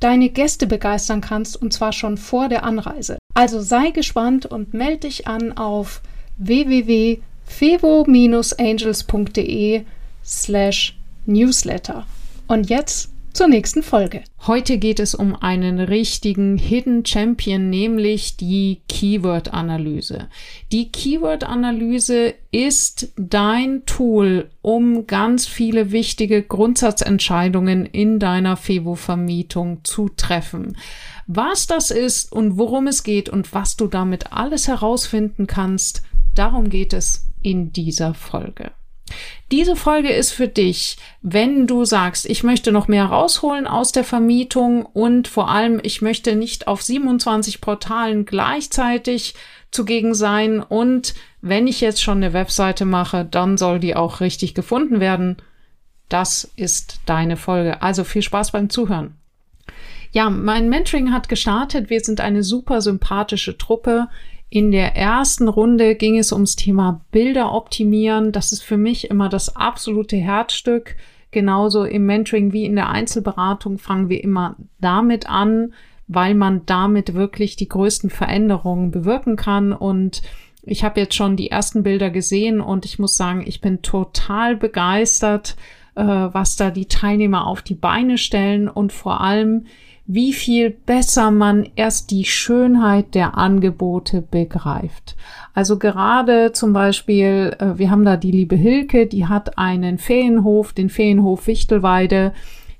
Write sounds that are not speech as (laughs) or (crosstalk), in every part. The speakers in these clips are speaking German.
deine Gäste begeistern kannst, und zwar schon vor der Anreise. Also sei gespannt und melde dich an auf www.fevo-angels.de slash newsletter. Und jetzt zur nächsten Folge. Heute geht es um einen richtigen Hidden Champion, nämlich die Keyword-Analyse. Die Keyword-Analyse ist dein Tool, um ganz viele wichtige Grundsatzentscheidungen in deiner Fevo-Vermietung zu treffen. Was das ist und worum es geht und was du damit alles herausfinden kannst, darum geht es in dieser Folge. Diese Folge ist für dich, wenn du sagst, ich möchte noch mehr rausholen aus der Vermietung und vor allem, ich möchte nicht auf 27 Portalen gleichzeitig zugegen sein und wenn ich jetzt schon eine Webseite mache, dann soll die auch richtig gefunden werden. Das ist deine Folge. Also viel Spaß beim Zuhören. Ja, mein Mentoring hat gestartet. Wir sind eine super sympathische Truppe. In der ersten Runde ging es ums Thema Bilder optimieren. Das ist für mich immer das absolute Herzstück. Genauso im Mentoring wie in der Einzelberatung fangen wir immer damit an, weil man damit wirklich die größten Veränderungen bewirken kann. Und ich habe jetzt schon die ersten Bilder gesehen und ich muss sagen, ich bin total begeistert, äh, was da die Teilnehmer auf die Beine stellen und vor allem, wie viel besser man erst die Schönheit der Angebote begreift. Also gerade zum Beispiel, äh, wir haben da die liebe Hilke, die hat einen Ferienhof, den Ferienhof Wichtelweide.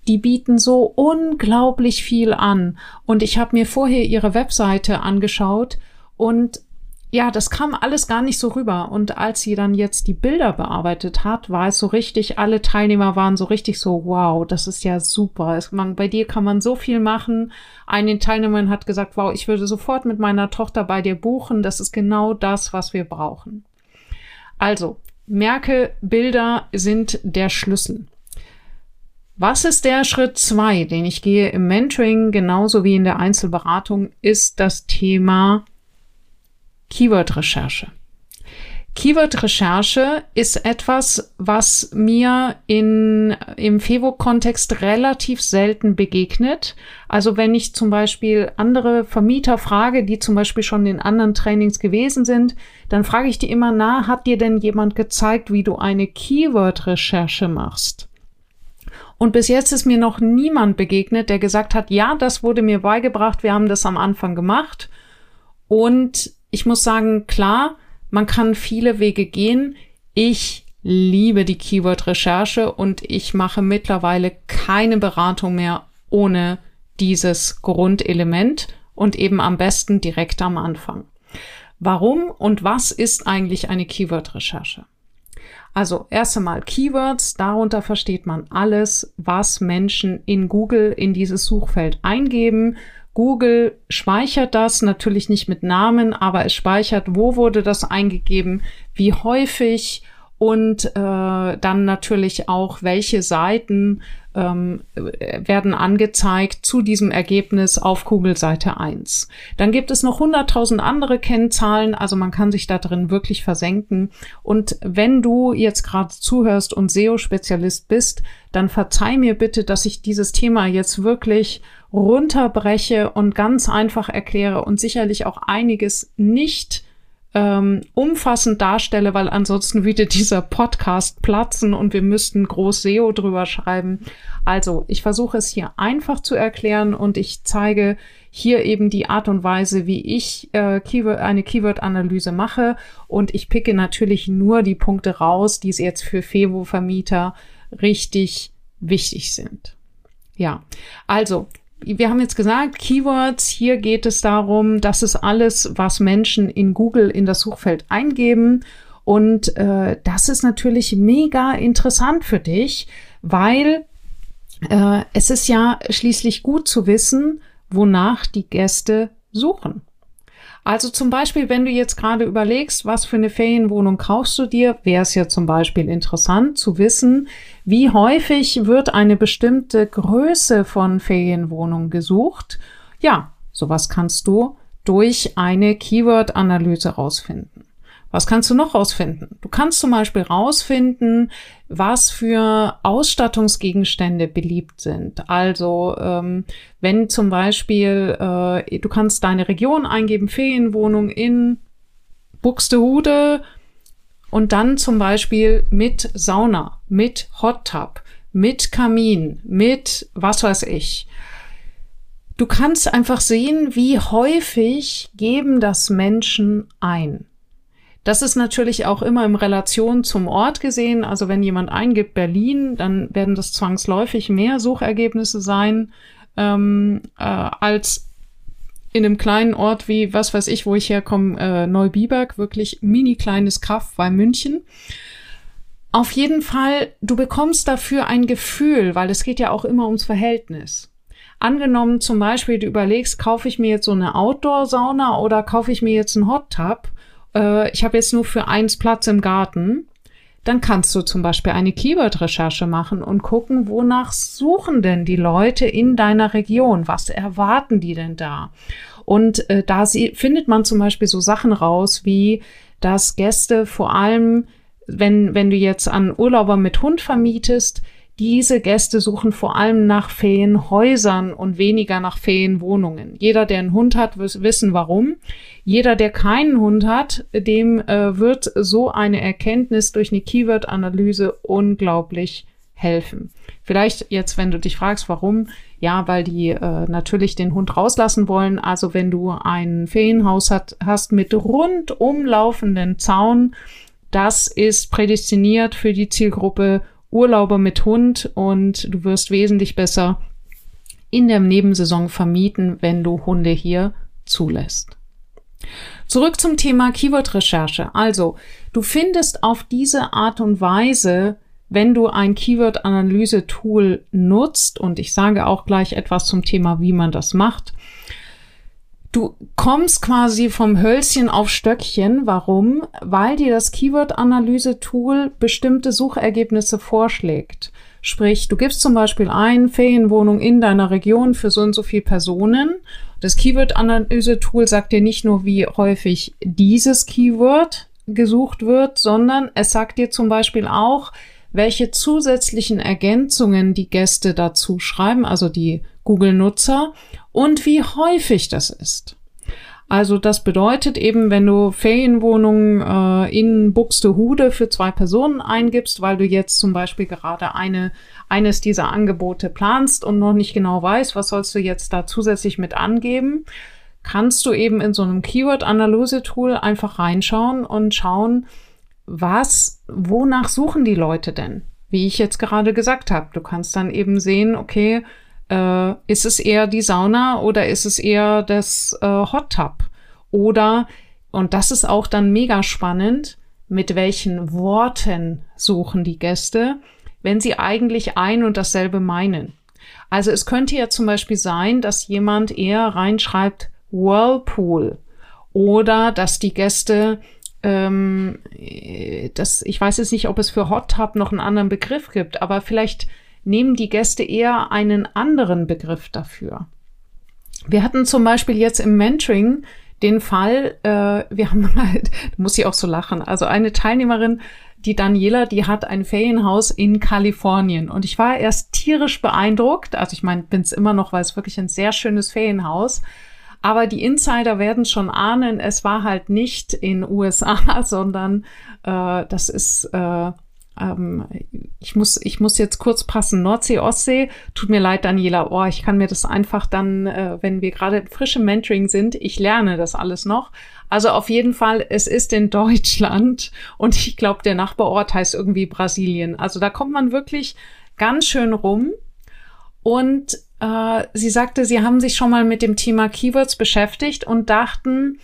Die bieten so unglaublich viel an. Und ich habe mir vorher ihre Webseite angeschaut und ja, das kam alles gar nicht so rüber. Und als sie dann jetzt die Bilder bearbeitet hat, war es so richtig, alle Teilnehmer waren so richtig so, wow, das ist ja super. Es, man, bei dir kann man so viel machen. Eine Teilnehmerin hat gesagt, wow, ich würde sofort mit meiner Tochter bei dir buchen. Das ist genau das, was wir brauchen. Also, merke, Bilder sind der Schlüssel. Was ist der Schritt zwei, den ich gehe im Mentoring genauso wie in der Einzelberatung, ist das Thema Keyword-Recherche. Keyword-Recherche ist etwas, was mir in, im FEVO-Kontext relativ selten begegnet. Also wenn ich zum Beispiel andere Vermieter frage, die zum Beispiel schon in anderen Trainings gewesen sind, dann frage ich die immer, na, hat dir denn jemand gezeigt, wie du eine Keyword-Recherche machst? Und bis jetzt ist mir noch niemand begegnet, der gesagt hat, ja, das wurde mir beigebracht, wir haben das am Anfang gemacht. Und ich muss sagen, klar, man kann viele Wege gehen. Ich liebe die Keyword-Recherche und ich mache mittlerweile keine Beratung mehr ohne dieses Grundelement und eben am besten direkt am Anfang. Warum und was ist eigentlich eine Keyword-Recherche? Also erst einmal Keywords, darunter versteht man alles, was Menschen in Google in dieses Suchfeld eingeben Google speichert das natürlich nicht mit Namen, aber es speichert, wo wurde das eingegeben, wie häufig und äh, dann natürlich auch, welche Seiten ähm, werden angezeigt zu diesem Ergebnis auf Kugelseite 1. Dann gibt es noch 100.000 andere Kennzahlen, also man kann sich da drin wirklich versenken. Und wenn du jetzt gerade zuhörst und SEO-Spezialist bist, dann verzeih mir bitte, dass ich dieses Thema jetzt wirklich runterbreche und ganz einfach erkläre und sicherlich auch einiges nicht ähm, umfassend darstelle, weil ansonsten würde dieser Podcast platzen und wir müssten groß SEO drüber schreiben. Also, ich versuche es hier einfach zu erklären und ich zeige hier eben die Art und Weise, wie ich äh, Keyword, eine Keyword-Analyse mache und ich picke natürlich nur die Punkte raus, die es jetzt für Fevo-Vermieter richtig wichtig sind. Ja, also wir haben jetzt gesagt, Keywords, hier geht es darum, das ist alles, was Menschen in Google in das Suchfeld eingeben. Und äh, das ist natürlich mega interessant für dich, weil äh, es ist ja schließlich gut zu wissen, wonach die Gäste suchen. Also zum Beispiel, wenn du jetzt gerade überlegst, was für eine Ferienwohnung kaufst du dir, wäre es ja zum Beispiel interessant zu wissen, wie häufig wird eine bestimmte Größe von Ferienwohnung gesucht. Ja, sowas kannst du durch eine Keyword-Analyse rausfinden. Was kannst du noch rausfinden? Du kannst zum Beispiel rausfinden, was für Ausstattungsgegenstände beliebt sind. Also ähm, wenn zum Beispiel äh, du kannst deine Region eingeben, Ferienwohnung in Buxtehude und dann zum Beispiel mit Sauna, mit Hot Tub, mit Kamin, mit was weiß ich. Du kannst einfach sehen, wie häufig geben das Menschen ein. Das ist natürlich auch immer in Relation zum Ort gesehen. Also wenn jemand eingibt Berlin, dann werden das zwangsläufig mehr Suchergebnisse sein ähm, äh, als in einem kleinen Ort wie, was weiß ich, wo ich herkomme, äh, Neubiberg, wirklich mini kleines Kaff bei München. Auf jeden Fall, du bekommst dafür ein Gefühl, weil es geht ja auch immer ums Verhältnis. Angenommen zum Beispiel, du überlegst, kaufe ich mir jetzt so eine Outdoor-Sauna oder kaufe ich mir jetzt einen Hot Tub? Äh, ich habe jetzt nur für eins Platz im Garten, dann kannst du zum Beispiel eine Keyword-Recherche machen und gucken, wonach suchen denn die Leute in deiner Region? Was erwarten die denn da? Und äh, da sie, findet man zum Beispiel so Sachen raus, wie dass Gäste vor allem, wenn, wenn du jetzt an Urlauber mit Hund vermietest, diese Gäste suchen vor allem nach Ferienhäusern und weniger nach Ferienwohnungen. Jeder, der einen Hund hat, wird wissen warum. Jeder, der keinen Hund hat, dem äh, wird so eine Erkenntnis durch eine Keyword-Analyse unglaublich helfen. Vielleicht jetzt, wenn du dich fragst, warum, ja, weil die äh, natürlich den Hund rauslassen wollen. Also wenn du ein Ferienhaus hat, hast mit rundum laufenden Zaun, das ist prädestiniert für die Zielgruppe Urlauber mit Hund und du wirst wesentlich besser in der Nebensaison vermieten, wenn du Hunde hier zulässt. Zurück zum Thema Keyword-Recherche. Also, du findest auf diese Art und Weise, wenn du ein Keyword-Analyse-Tool nutzt, und ich sage auch gleich etwas zum Thema, wie man das macht, Du kommst quasi vom Hölzchen auf Stöckchen. Warum? Weil dir das Keyword-Analyse-Tool bestimmte Suchergebnisse vorschlägt. Sprich, du gibst zum Beispiel ein Ferienwohnung in deiner Region für so und so viele Personen. Das Keyword-Analyse-Tool sagt dir nicht nur, wie häufig dieses Keyword gesucht wird, sondern es sagt dir zum Beispiel auch, welche zusätzlichen Ergänzungen die Gäste dazu schreiben, also die Google-Nutzer und wie häufig das ist. Also das bedeutet eben, wenn du Ferienwohnungen äh, in Buxtehude für zwei Personen eingibst, weil du jetzt zum Beispiel gerade eine, eines dieser Angebote planst und noch nicht genau weißt, was sollst du jetzt da zusätzlich mit angeben, kannst du eben in so einem Keyword-Analyse-Tool einfach reinschauen und schauen, was, wonach suchen die Leute denn? Wie ich jetzt gerade gesagt habe, du kannst dann eben sehen, okay, äh, ist es eher die Sauna oder ist es eher das äh, Hot Tub? Oder, und das ist auch dann mega spannend, mit welchen Worten suchen die Gäste, wenn sie eigentlich ein und dasselbe meinen. Also es könnte ja zum Beispiel sein, dass jemand eher reinschreibt Whirlpool oder dass die Gäste ähm, das, ich weiß jetzt nicht, ob es für Hot Tub noch einen anderen Begriff gibt, aber vielleicht nehmen die Gäste eher einen anderen Begriff dafür. Wir hatten zum Beispiel jetzt im Mentoring den Fall, äh, wir haben (laughs) halt, muss ich auch so lachen, also eine Teilnehmerin, die Daniela, die hat ein Ferienhaus in Kalifornien. Und ich war erst tierisch beeindruckt, also ich meine, bin es immer noch, weil es wirklich ein sehr schönes Ferienhaus, aber die Insider werden schon ahnen, es war halt nicht in USA, (laughs) sondern äh, das ist äh, ähm, ich muss, ich muss jetzt kurz passen. Nordsee, Ostsee. Tut mir leid, Daniela. Oh, ich kann mir das einfach dann, äh, wenn wir gerade frisch im Mentoring sind, ich lerne das alles noch. Also auf jeden Fall, es ist in Deutschland (laughs) und ich glaube, der Nachbarort heißt irgendwie Brasilien. Also da kommt man wirklich ganz schön rum. Und äh, sie sagte, sie haben sich schon mal mit dem Thema Keywords beschäftigt und dachten,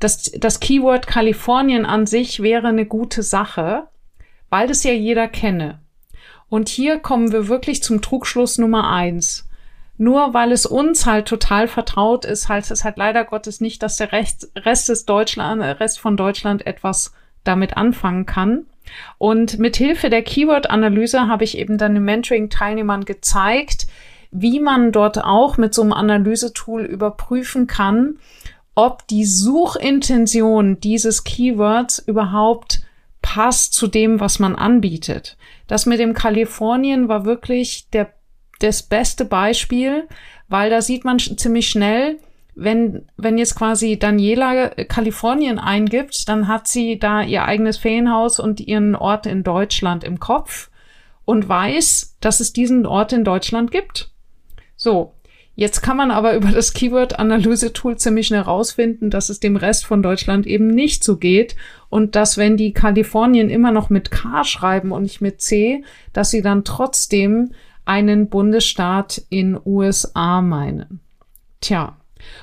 dass das Keyword Kalifornien an sich wäre eine gute Sache weil das ja jeder kenne. Und hier kommen wir wirklich zum Trugschluss Nummer eins. nur weil es uns halt total vertraut ist, heißt es halt leider Gottes nicht, dass der Rest, Rest des Deutschland, Rest von Deutschland etwas damit anfangen kann. Und mit Hilfe der Keyword-Analyse habe ich eben dann den Mentoring-Teilnehmern gezeigt, wie man dort auch mit so einem Analysetool überprüfen kann, ob die Suchintention dieses Keywords überhaupt passt zu dem, was man anbietet. Das mit dem Kalifornien war wirklich der, das beste Beispiel, weil da sieht man ziemlich schnell, wenn, wenn jetzt quasi Daniela Kalifornien eingibt, dann hat sie da ihr eigenes Ferienhaus und ihren Ort in Deutschland im Kopf und weiß, dass es diesen Ort in Deutschland gibt. So. Jetzt kann man aber (laughs) über das Keyword-Analyse-Tool ziemlich schnell rausfinden, dass es dem Rest von Deutschland eben nicht so geht und dass, wenn die Kalifornien immer noch mit K schreiben und nicht mit C, dass sie dann trotzdem einen Bundesstaat in USA meinen. Tja,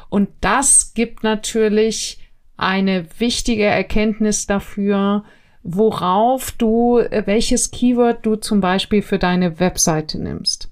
und das gibt natürlich eine wichtige Erkenntnis dafür, worauf du, welches Keyword du zum Beispiel für deine Webseite nimmst.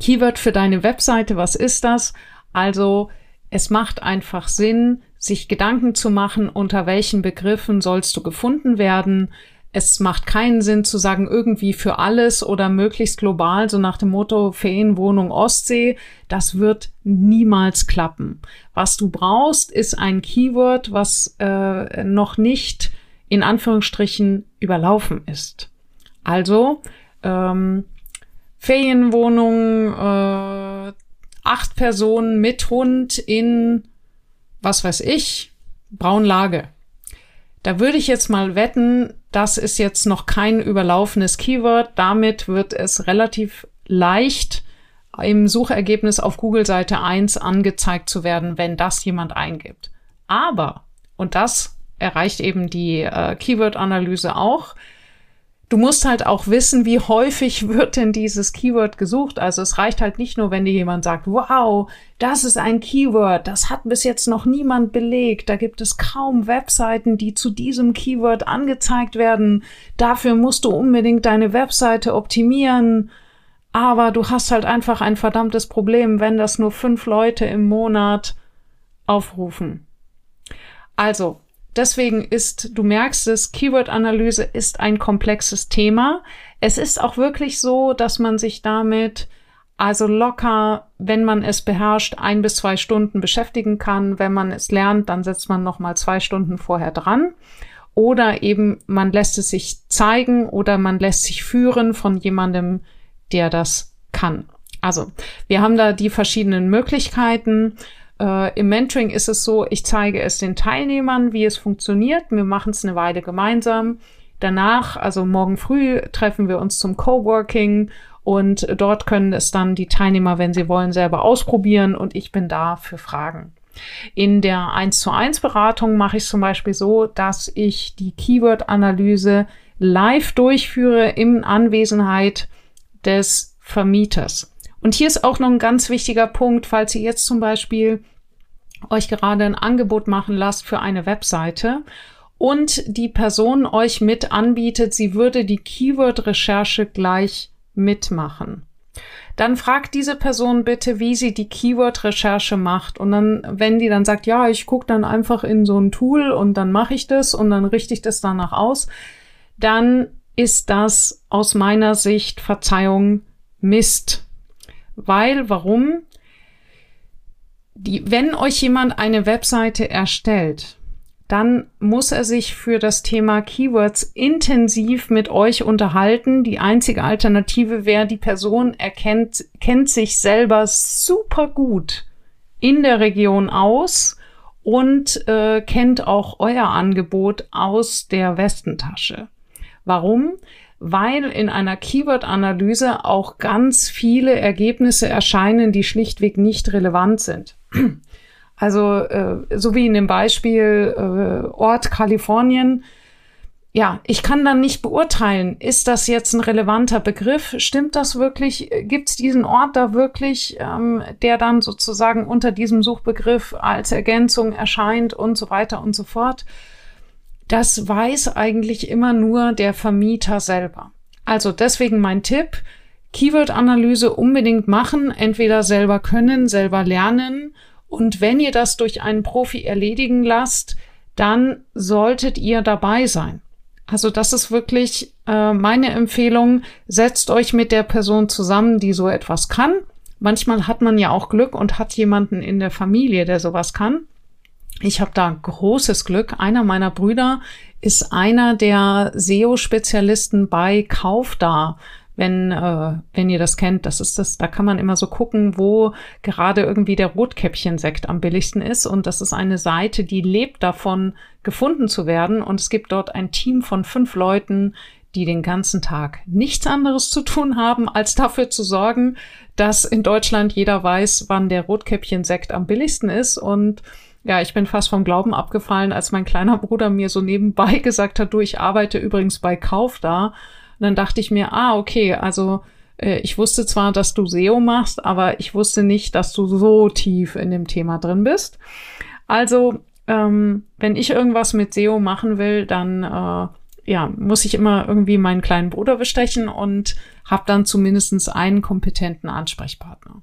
Keyword für deine Webseite, was ist das? Also, es macht einfach Sinn, sich Gedanken zu machen, unter welchen Begriffen sollst du gefunden werden. Es macht keinen Sinn zu sagen, irgendwie für alles oder möglichst global, so nach dem Motto Ferienwohnung Ostsee. Das wird niemals klappen. Was du brauchst, ist ein Keyword, was äh, noch nicht in Anführungsstrichen überlaufen ist. Also, ähm, Ferienwohnung, äh, acht Personen mit Hund in, was weiß ich, Braunlage. Da würde ich jetzt mal wetten, das ist jetzt noch kein überlaufenes Keyword. Damit wird es relativ leicht im Suchergebnis auf Google Seite 1 angezeigt zu werden, wenn das jemand eingibt. Aber, und das erreicht eben die äh, Keyword-Analyse auch, Du musst halt auch wissen, wie häufig (laughs) wird denn dieses Keyword gesucht. Also es reicht halt nicht nur, wenn dir jemand sagt, wow, das ist ein Keyword, das hat bis jetzt noch niemand belegt. Da gibt es kaum Webseiten, die zu diesem Keyword angezeigt werden. Dafür musst du unbedingt deine Webseite optimieren. Aber du hast halt einfach ein verdammtes Problem, wenn das nur fünf Leute im Monat aufrufen. Also, Deswegen ist, du merkst es, Keyword-Analyse ist ein komplexes Thema. Es ist auch wirklich so, dass man sich damit also locker, wenn man es beherrscht, ein bis zwei Stunden beschäftigen kann. Wenn man es lernt, dann setzt man noch mal zwei Stunden vorher dran. Oder eben man lässt es sich zeigen oder man lässt sich führen von jemandem, der das kann. Also, wir haben da die verschiedenen Möglichkeiten. Äh, Im Mentoring ist es so, ich zeige es den Teilnehmern, wie es funktioniert. Wir machen es eine Weile gemeinsam. Danach, also morgen früh, treffen wir uns zum Coworking und dort können es dann die Teilnehmer, wenn sie wollen, selber ausprobieren und ich bin da für Fragen. In der 1 zu 1 Beratung mache ich zum Beispiel so, dass ich die Keyword-Analyse live durchführe in Anwesenheit des Vermieters. Und hier ist auch noch ein ganz wichtiger Punkt, falls ihr jetzt zum Beispiel euch gerade ein Angebot machen lasst für eine Webseite und die Person euch mit anbietet, sie würde die Keyword-Recherche gleich mitmachen. Dann fragt diese Person bitte, wie sie die Keyword-Recherche macht. Und dann, wenn die dann sagt, ja, ich gucke dann einfach in so ein Tool und dann mache ich das und dann richte ich das danach aus, dann ist das aus meiner Sicht Verzeihung Mist. Weil, warum? Die, wenn euch jemand eine Webseite erstellt, dann muss er sich für das Thema Keywords intensiv mit euch unterhalten. Die einzige Alternative wäre, die Person erkennt, kennt sich selber super gut in der Region aus und äh, kennt auch euer Angebot aus der Westentasche. Warum? Weil in einer Keyword-Analyse auch ganz viele Ergebnisse erscheinen, die schlichtweg nicht relevant sind. (clears throat) Also äh, so wie in dem Beispiel äh, Ort Kalifornien. Ja, ich kann dann nicht beurteilen, ist das jetzt ein relevanter Begriff? Stimmt das wirklich? Gibt es diesen Ort da wirklich, ähm, der dann sozusagen unter diesem Suchbegriff als Ergänzung erscheint und so weiter und so fort? Das weiß eigentlich immer nur der Vermieter selber. Also deswegen mein Tipp, Keyword-Analyse unbedingt machen, entweder selber können, selber lernen. Und wenn ihr das durch einen Profi erledigen lasst, dann solltet ihr dabei sein. Also das ist wirklich äh, meine Empfehlung. Setzt euch mit der Person zusammen, die so etwas kann. Manchmal hat man ja auch Glück und hat jemanden in der Familie, der sowas kann. Ich habe da großes Glück. Einer meiner Brüder ist einer der SEO-Spezialisten bei Kaufda wenn, äh, wenn ihr das kennt. Das ist das, da kann man immer so gucken, wo gerade irgendwie der Rotkäppchensekt am billigsten ist. Und das ist eine Seite, die lebt davon, gefunden zu werden. Und es gibt dort ein Team von fünf Leuten, die den ganzen Tag nichts anderes zu tun haben, als dafür zu sorgen, dass in Deutschland jeder weiß, wann der Rotkäppchensekt am billigsten ist. Und ja, ich bin fast vom Glauben abgefallen, als mein kleiner Bruder mir so nebenbei (laughs) gesagt hat, du, ich arbeite übrigens bei Kauf da. Und dann dachte ich mir, ah, okay, also äh, ich wusste zwar, dass du SEO machst, aber ich wusste nicht, dass du so tief in dem Thema drin bist. Also, ähm, wenn ich irgendwas mit SEO machen will, dann äh, ja, muss ich immer irgendwie meinen kleinen Bruder bestechen und habe dann zumindestens einen kompetenten Ansprechpartner.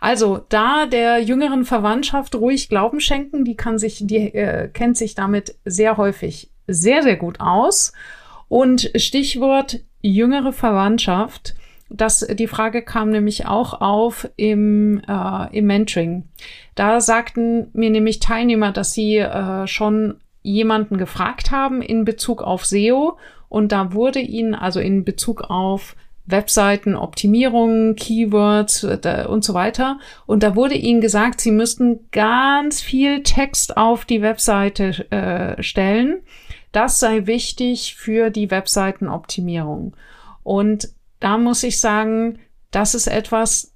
Also da der jüngeren Verwandtschaft ruhig Glauben schenken, die kann sich, die äh, kennt sich damit sehr häufig sehr, sehr gut aus und Stichwort jüngere Verwandtschaft. Das, die Frage kam nämlich auch auf im, äh, im Mentoring. Da sagten mir nämlich Teilnehmer, dass sie äh, schon jemanden gefragt haben in Bezug auf SEO und da wurde ihnen also in Bezug auf Webseiten, Optimierungen, Keywords äh, und so weiter. Und da wurde ihnen gesagt, sie müssten ganz viel Text auf die Webseite äh, stellen das sei wichtig für die Webseitenoptimierung. Und da muss ich sagen, das ist etwas,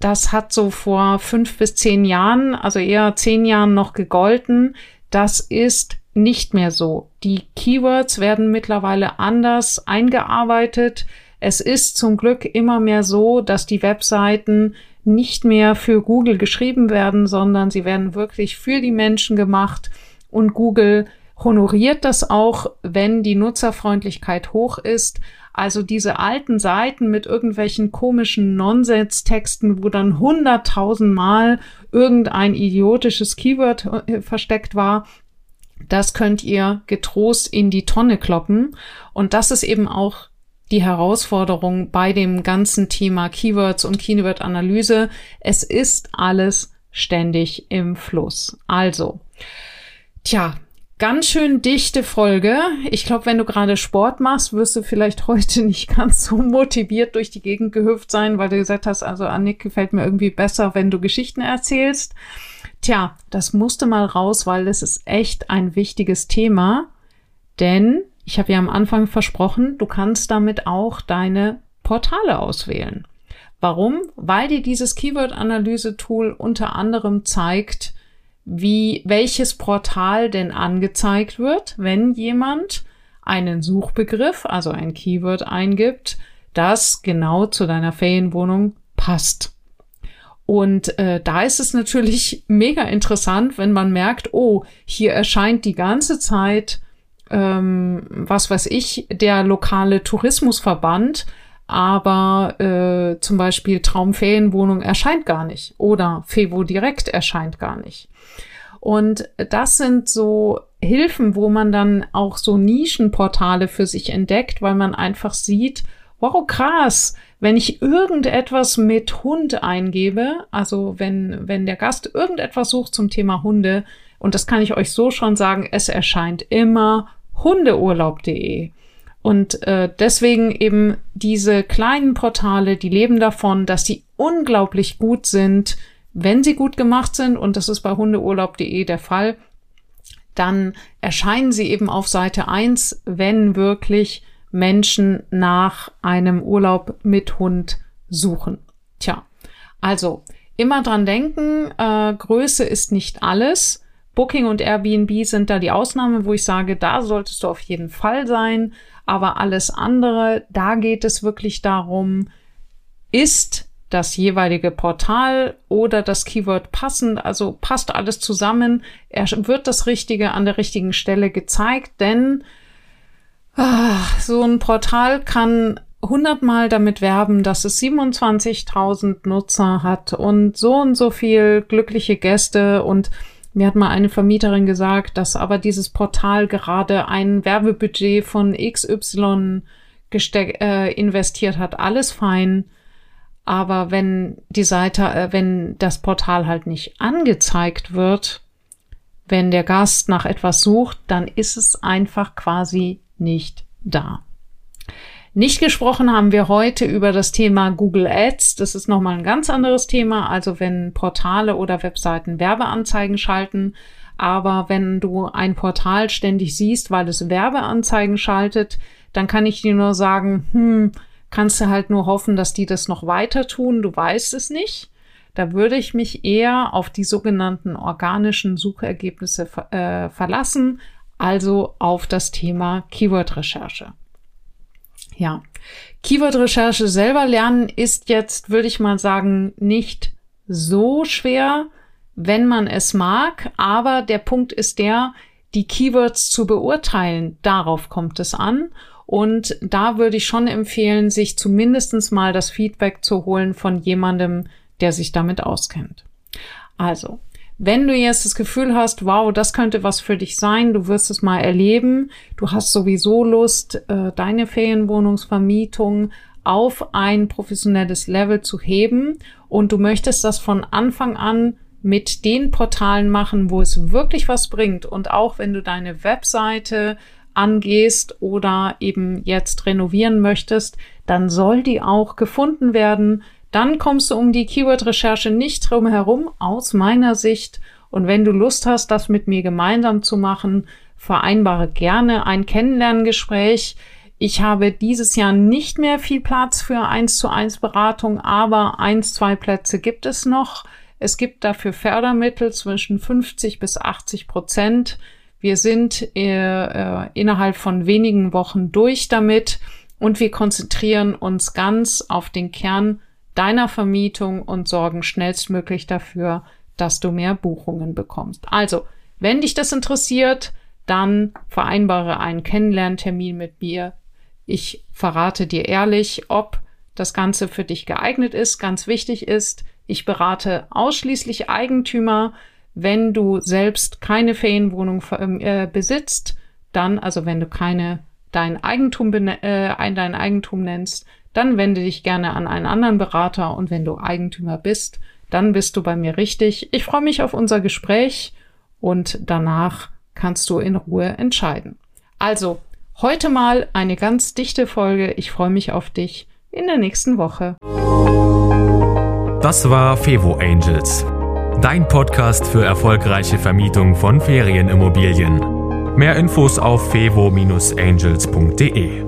das hat so vor fünf bis zehn Jahren, also eher zehn Jahren noch gegolten. Das ist nicht mehr so. Die Keywords werden mittlerweile anders eingearbeitet. Es ist zum Glück immer mehr so, dass die Webseiten nicht mehr für Google geschrieben werden, sondern sie werden wirklich für die Menschen gemacht und Google honoriert das auch, wenn die Nutzerfreundlichkeit hoch ist. Also diese alten Seiten mit irgendwelchen komischen Nonsens-Texten, wo dann hunderttausendmal irgendein idiotisches Keyword äh, versteckt war, das könnt ihr getrost in die Tonne kloppen. Und das ist eben auch die Herausforderung bei dem ganzen Thema Keywords und Keyword-Analyse. Es ist alles ständig im Fluss. Also, tja, ganz schön dichte Folge. Ich glaube, wenn du gerade Sport machst, wirst du vielleicht (laughs) heute nicht ganz so motiviert durch die Gegend gehüpft sein, weil du gesagt hast, also Annik gefällt mir irgendwie besser, wenn du Geschichten erzählst. Tja, das musste mal raus, weil es ist echt ein wichtiges Thema. Denn ich habe ja am Anfang versprochen, du kannst damit auch deine Portale auswählen. Warum? Weil dir dieses Keyword-Analyse-Tool unter anderem zeigt, wie welches Portal denn angezeigt wird, wenn jemand einen Suchbegriff, also ein Keyword eingibt, das genau zu deiner Ferienwohnung passt. Und äh, da ist es natürlich (laughs) mega interessant, wenn man merkt, oh, hier erscheint die ganze Zeit, ähm, was weiß ich, der lokale Tourismusverband, aber äh, zum Beispiel Traumferienwohnung erscheint gar nicht oder Fevo direkt erscheint gar nicht. Und das sind so Hilfen, wo man dann auch so Nischenportale für sich entdeckt, weil man einfach sieht, wow, krass, wenn ich irgendetwas mit Hund eingebe, also wenn, wenn der Gast irgendetwas sucht zum Thema Hunde, und das kann ich euch so schon sagen, es erscheint immer hundeurlaub.de. Und äh, deswegen eben diese kleinen Portale, die leben davon, dass sie unglaublich gut sind, wenn sie gut gemacht sind, und das ist bei hundeurlaub.de der Fall, dann erscheinen sie eben auf Seite 1, wenn wirklich Menschen nach einem Urlaub mit Hund suchen. Tja, also immer dran denken, äh, Größe ist nicht alles. Booking und Airbnb sind da die Ausnahme, wo ich sage, da solltest du auf jeden Fall sein. Aber alles andere, da geht es wirklich darum, ist das jeweilige Portal oder das Keyword passend, also passt alles zusammen. Er wird das Richtige an der richtigen Stelle gezeigt, denn ach, so ein Portal kann hundertmal damit werben, dass es 27.000 Nutzer hat und so und so viel glückliche Gäste und mir hat mal eine Vermieterin gesagt, dass aber dieses Portal gerade ein Werbebudget von XY äh, investiert hat. Alles fein. Aber wenn die Seite, äh, wenn das Portal halt nicht angezeigt wird, wenn der Gast nach etwas sucht, dann ist es einfach quasi nicht da. Nicht gesprochen haben wir heute über das Thema Google Ads. Das ist nochmal ein ganz anderes Thema. Also wenn Portale oder Webseiten Werbeanzeigen schalten. Aber wenn du ein Portal ständig siehst, weil es Werbeanzeigen schaltet, dann kann ich dir nur sagen, hm, kannst du halt nur hoffen, dass die das noch weiter tun. Du weißt es nicht. Da würde ich mich eher auf die sogenannten organischen Suchergebnisse äh, verlassen, also auf das Thema Keyword-Recherche. Ja, Keyword-Recherche selber lernen ist jetzt, würde ich mal sagen, nicht so schwer, wenn man es mag. Aber der Punkt ist der, die Keywords zu beurteilen, darauf kommt es an. Und da würde ich schon empfehlen, sich zumindestens mal das Feedback zu holen von jemandem, der sich damit auskennt. Also, wenn du jetzt das Gefühl hast, wow, das könnte was für dich sein, du wirst es mal erleben, du hast sowieso Lust, äh, deine Ferienwohnungsvermietung auf ein professionelles Level zu heben und du möchtest das von Anfang an mit den Portalen machen, wo es wirklich was bringt und auch wenn du deine Webseite angehst oder eben jetzt renovieren möchtest, dann soll die auch gefunden werden, dann kommst du um die Keyword-Recherche nicht drum herum, aus meiner Sicht. Und wenn du Lust hast, das mit mir gemeinsam zu machen, vereinbare gerne ein Kennenlerngespräch. Ich habe dieses Jahr nicht mehr viel Platz für 1 zu 1 Beratung, aber 1, 2 Plätze gibt es noch. Es gibt dafür Fördermittel zwischen 50 bis 80 Prozent. Wir sind äh, äh, innerhalb von wenigen Wochen durch damit und wir konzentrieren uns ganz auf den Kern deiner Vermietung und sorgen schnellstmöglich dafür, dass du mehr Buchungen bekommst. Also, wenn dich das interessiert, dann vereinbare einen Kennenlerntermin mit mir. Ich verrate dir ehrlich, ob das Ganze für dich geeignet ist. Ganz wichtig ist, ich berate ausschließlich Eigentümer. Wenn du selbst keine Ferienwohnung äh, besitzt, dann, also wenn du keine dein Eigentum, äh, dein Eigentum nennst, dann wende dich gerne an einen anderen Berater und wenn du Eigentümer bist, dann bist du bei mir richtig. Ich freue mich auf unser Gespräch und danach kannst du in Ruhe entscheiden. Also, heute mal eine ganz dichte Folge. Ich freue mich auf dich in der nächsten Woche. Das war Fevo Angels, dein Podcast für erfolgreiche Vermietung von Ferienimmobilien. Mehr Infos auf fevo-angels.de.